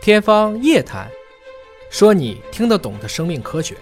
天方夜谭，说你听得懂的生命科学。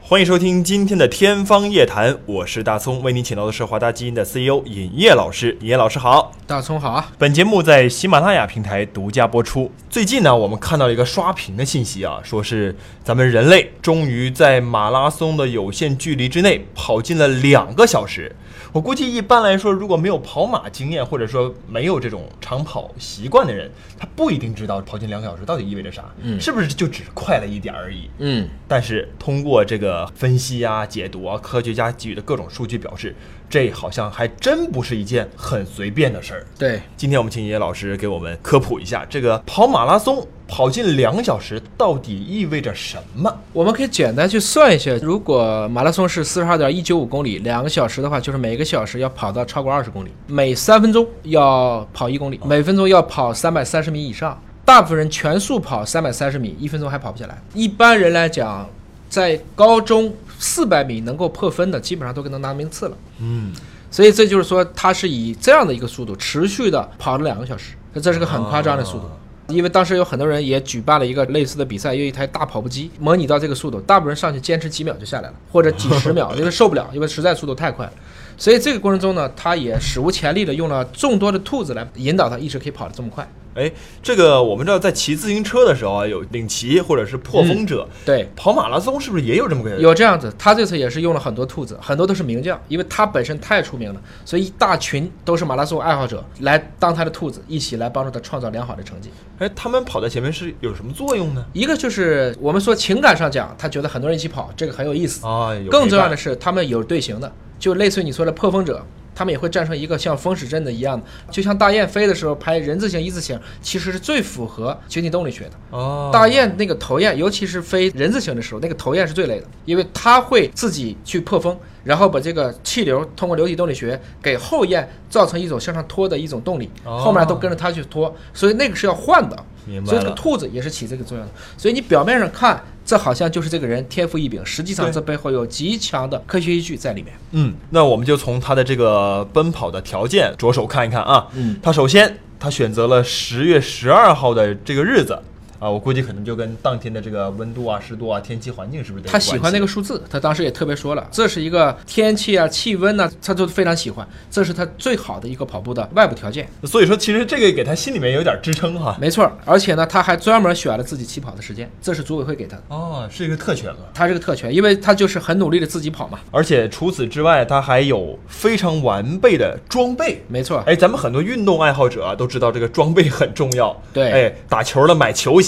欢迎收听今天的天方夜谭，我是大葱，为您请到的是华大基因的 CEO 尹烨老师。尹烨老师好，大葱好啊！本节目在喜马拉雅平台独家播出。最近呢，我们看到了一个刷屏的信息啊，说是咱们人类终于在马拉松的有限距离之内跑进了两个小时。我估计一般来说，如果没有跑马经验，或者说没有这种长跑习惯的人，他不一定知道跑进两个小时到底意味着啥，嗯是不是就只快了一点而已？嗯，但是通过这个分析啊、解读啊，科学家给予的各种数据表示，这好像还真不是一件很随便的事儿。对，今天我们请叶老师给我们科普一下，这个跑马拉松跑进两个小时到底意味着什么？我们可以简单去算一下，如果马拉松是四十二点一九五公里，两个小时的话，就是每个小时要跑到超过二十公里，每三分钟要跑一公里，每分钟要跑三百三十米以上。大部分人全速跑三百三十米，一分钟还跑不下来。一般人来讲，在高中四百米能够破分的，基本上都能拿名次了。嗯，所以这就是说，他是以这样的一个速度持续的跑了两个小时，这是个很夸张的速度。因为当时有很多人也举办了一个类似的比赛，用一台大跑步机模拟到这个速度，大部分人上去坚持几秒就下来了，或者几十秒，因为受不了，因为实在速度太快了。所以这个过程中呢，他也史无前例的用了众多的兔子来引导他一直可以跑得这么快。哎，这个我们知道，在骑自行车的时候啊，有领骑或者是破风者，对，跑马拉松是不是也有这么个？有这样子，他这次也是用了很多兔子，很多都是名将，因为他本身太出名了，所以一大群都是马拉松爱好者来当他的兔子，一起来帮助他创造良好的成绩。哎，他们跑在前面是有什么作用呢？一个就是我们说情感上讲，他觉得很多人一起跑，这个很有意思。啊，更重要的是，他们有队形的，就类似于你说的破风者，他们也会站成一个像风使阵的一样的，就像大雁飞的时候拍人字形、一字形，其实是最符合群体动力学的。哦，大雁那个头雁，尤其是飞人字形的时候，那个头雁是最累的，因为它会自己去破风，然后把这个气流通过流体动力学给后雁造成一种向上拖的一种动力，哦后面都跟着它去拖，所以那个是要换的。明白所以这个。兔子也是起这个作用的。所以你表面上看，这好像就是这个人天赋异禀，实际上这背后有极强的科学依据在里面。嗯，那我们就从他的这个奔跑的条件着手看一看啊。嗯，他首先他选择了十月十二号的这个日子啊，我估计可能就跟当天的这个温度啊、湿度啊、天气环境是不是得他喜欢那个数字，他当时也特别说了，这是一个天气啊、气温呐、他都非常喜欢，这是他最好的一个跑步的外部条件。所以说，其实这个给他心里面有点支撑哈。没错，而且呢，他还专门选了自己起跑的时间，这是组委会给他的。哦，是一个特权了。他这个特权，因为他就是很努力的自己跑嘛。而且除此之外，他还有非常完备的装备。没错，哎，咱们很多运动爱好者啊，都知道这个装备很重要。对哎，打球了买球鞋，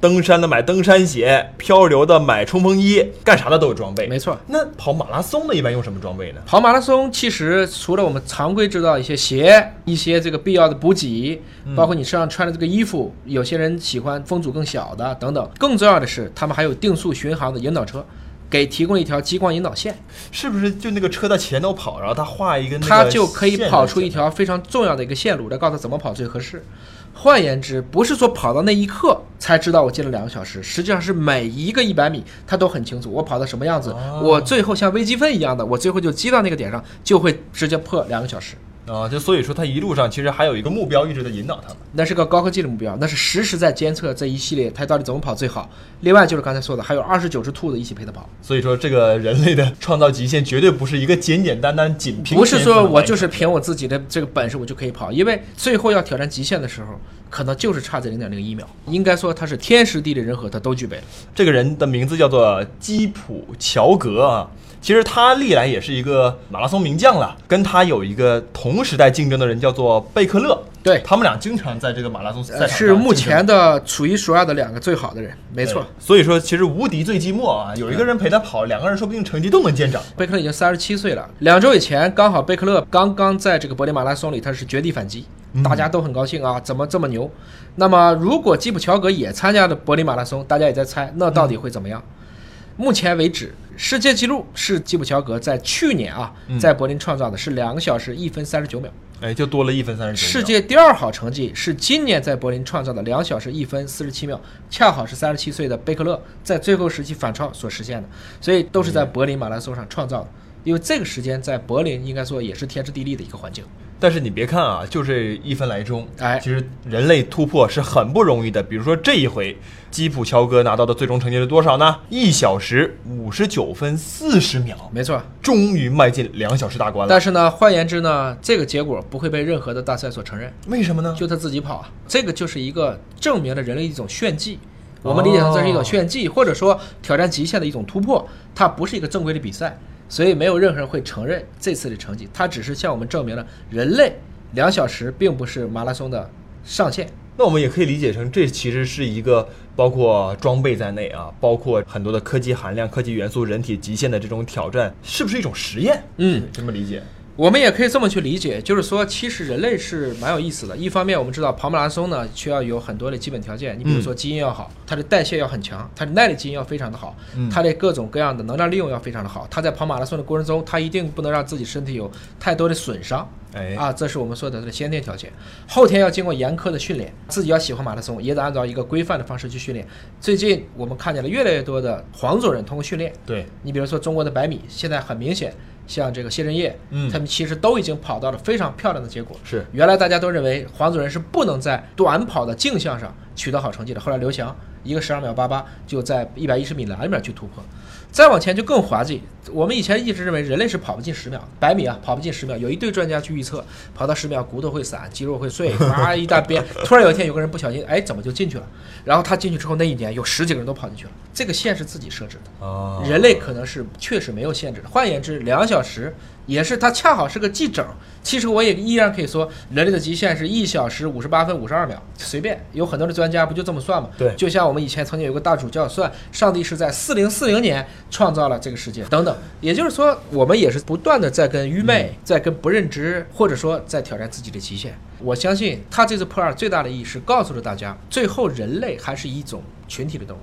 登山的买登山鞋，漂流的买冲锋衣，干啥的都有装备。没错。那跑马拉松的一般用什么装备呢？跑马拉松其实除了我们常规知道一些鞋、一些这个必要的补给，包括你身上穿的这个衣服，有些人喜欢风阻更小的等等。更重要的是，他们还有定速巡航的引导车，给提供了一条激光引导线，是不是就那个车在前头跑，然后他画一个那个它就可以跑出一条非常重要的一个线路，来告诉他怎么跑最合适。换言之，不是说跑到那一刻才知道我进了两个小时，实际上是每一个一百米他都很清楚我跑到什么样子，哦我最后像微积分一样的，我最后就积到那个点上，就会直接破两个小时。啊，就所以说他一路上其实还有一个目标一直在引导他们。那是个高科技的目标，那是实时在监测这一系列它到底怎么跑最好。另外就是刚才说的，还有二十九只兔子一起陪他跑，所以说这个人类的创造极限绝对不是一个简简单单仅凭不是说我就是凭我自己的这个本事我就可以跑，因为最后要挑战极限的时候，可能就是差这零点零一秒。应该说他是天时地利人和他都具备了。这个人的名字叫做基普乔格啊。其实他历来也是一个马拉松名将了，跟他有一个同时代竞争的人叫做贝克勒，对，他们俩经常在这个马拉松赛场是目前的数一数二的两个最好的人，没错。所以说，其实无敌最寂寞啊，有一个人陪他跑，两个人说不定成绩都能见长。贝克勒已经三十七岁了，两周以前刚好贝克勒刚刚在这个柏林马拉松里他是绝地反击，大家都很高兴啊，怎么这么牛？那么如果基普乔格也参加了柏林马拉松，大家也在猜，那到底会怎么样？目前为止，世界纪录是基普乔格在去年啊嗯在柏林创造的，是两个小时一分三十九秒。哎，就多了一分三十九。世界第二好成绩是今年在柏林创造的两小时一分四十七秒，恰好是三十七岁的贝克勒在最后时期反超所实现的，所以都是在柏林马拉松上创造的。因为这个时间在柏林应该说也是天时地利的一个环境。但是你别看啊，就这一分来钟，哎其实人类突破是很不容易的。比如说这一回，基普乔格拿到的最终成绩是多少呢？一小时五十九分四十秒，没错。终于迈进两小时大关了。但是呢，换言之呢，这个结果不会被任何的大赛所承认，为什么呢？就他自己跑啊，这个就是一个证明了人类一种炫技。我们理解成这是一种炫技，或者说挑战极限的一种突破，它不是一个正规的比赛，所以没有任何人会承认这次的成绩，它只是向我们证明了人类两小时并不是马拉松的上限。那我们也可以理解成，这其实是一个包括装备在内啊，包括很多的科技含量、科技元素、人体极限的这种挑战，是不是一种实验？嗯，这么理解？我们也可以这么去理解，就是说，其实人类是蛮有意思的。一方面，我们知道跑马拉松呢，需要有很多的基本条件，你比如说基因要好，它的代谢要很强，它的耐力基因要非常的好，它的各种各样的能量利用要非常的好。它在跑马拉松的过程中，它一定不能让自己身体有太多的损伤。哎啊，这是我们说的这个先天条件。后天要经过严苛的训练，自己要喜欢马拉松，也得按照一个规范的方式去训练。最近我们看见了越来越多的黄种人通过训练，对，你比如说中国的百米，现在很明显，像这个谢震业，嗯他们其实都已经跑到了非常漂亮的结果。是原来大家都认为黄祖仁是不能在短跑的径项上取得好成绩的，后来刘翔一个十二秒八八就在一百一十米栏里面去突破，再往前就更滑稽。我们以前一直认为人类是跑不进十秒，百米啊跑不进十秒，有一堆专家去预测，跑到十秒骨头会散，肌肉会碎，哇一大 边。突然有一天有个人不小心，哎，怎么就进去了？然后他进去之后那一年有十几个人都跑进去了，这个线是自己设置的。啊，人类可能是确实没有限制的。换言之，两小时也是它恰好是个记整。其实我也依然可以说，人类的极限是一小时五十八分五十二秒，随便有很多的专家不就这么算吗？对就像我们以前曾经有个大主教算，上帝是在四零四零年创造了这个世界等等。也就是说，我们也是不断的在跟愚昧，在跟不认知，或者说在挑战自己的极限。我相信他这次破二最大的意义是告诉了大家，最后人类还是一种群体的动物。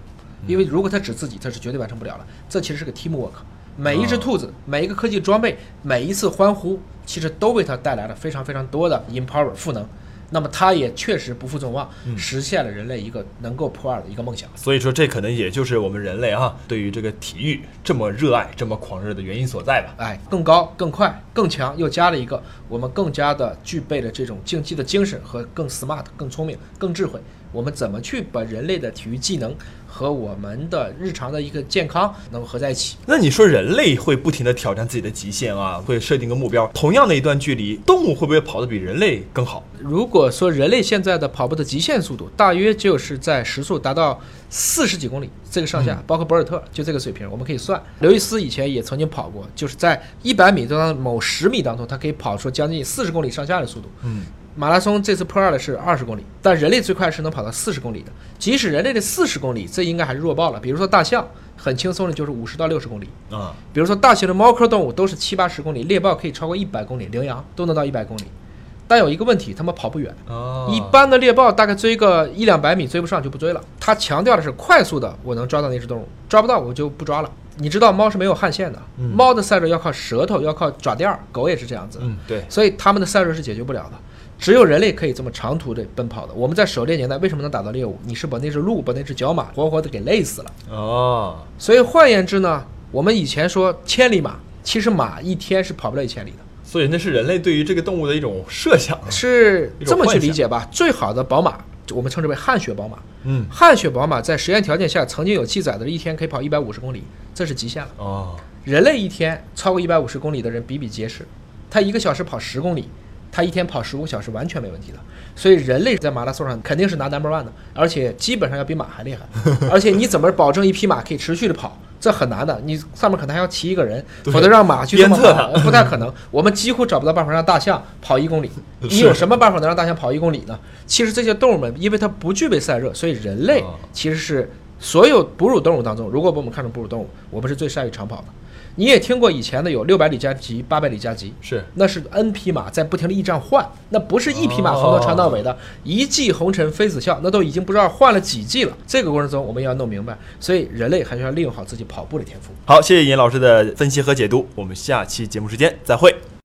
因为如果他指自己，他是绝对完成不了了。这其实是个 teamwork，每一只兔子，每一个科技装备，每一次欢呼，其实都为它带来了非常非常多的 empower 赋能。那么它也确实不负众望，实现了人类一个能够破二的一个梦想。所以说，这可能也就是我们人类啊对于这个体育这么热爱、这么狂热的原因所在吧。哎，更高、更快、更强，又加了一个我们更加的具备了这种竞技的精神和更 smart、更聪明、更智慧。我们怎么去把人类的体育技能和我们的日常的一个健康能够合在一起？那你说人类会不停的挑战自己的极限啊，会设定个目标，同样的一段距离，动物会不会跑得比人类更好？如果说人类现在的跑步的极限速度，大约就是在时速达到四十几公里这个上下，包括博尔特就这个水平，我们可以算。刘易斯以前也曾经跑过，就是在一百米当中某十米当中，他可以跑出将近四十公里上下的速度。嗯，马拉松这次破二的是二十公里，但人类最快是能跑到四十公里的。即使人类的四十公里，这应该还是弱爆了。比如说大象，很轻松的就是五十到六十公里。啊，比如说大型的猫科动物都是七八十公里，猎豹可以超过一百公里，羚羊都能到一百公里。但有一个问题，它们跑不远。哦一般的猎豹大概追个一两百米，追不上就不追了。它强调的是快速的，我能抓到那只动物，抓不到我就不抓了。你知道猫是没有汗腺的，嗯猫的散热要靠舌头，要靠爪垫儿，狗也是这样子。嗯，对，所以它们的散热是解决不了的。只有人类可以这么长途的奔跑的。我们在狩猎年代为什么能打到猎物？你是把那只鹿、把那只角马活活的给累死了。哦，所以换言之呢，我们以前说千里马，其实马一天是跑不了一千里的。所以那是人类对于这个动物的一种设想。是这么去理解吧？最好的宝马，我们称之为汗血宝马。嗯，汗血宝马在实验条件下曾经有记载的，一天可以跑一百五十公里，这是极限了。哦，人类一天超过一百五十公里的人比比皆是，他一个小时跑十公里，他一天跑十五个小时完全没问题的。所以人类在马拉松上肯定是拿 number one 的，而且基本上要比马还厉害。而且你怎么保证一匹马可以持续的跑？这很难的，你上面可能还要骑一个人，否则让马去这么鞭策跑不太可能。我们几乎找不到办法让大象跑一公里。你有什么办法能让大象跑一公里呢？其实这些动物们，因为它不具备散热，所以人类哦其实是所有哺乳动物当中，如果把我们看成哺乳动物，我们是最善于长跑的。你也听过以前的有六百里加急、八百里加急，是那是 N 匹马在不停的驿站换，那不是一匹马从头传到尾的，一骑红尘妃子笑，那都已经不知道换了几季了。这个过程中我们要弄明白，所以人类还是要利用好自己跑步的天赋。好，谢谢尹老师的分析和解读，我们下期节目时间再会。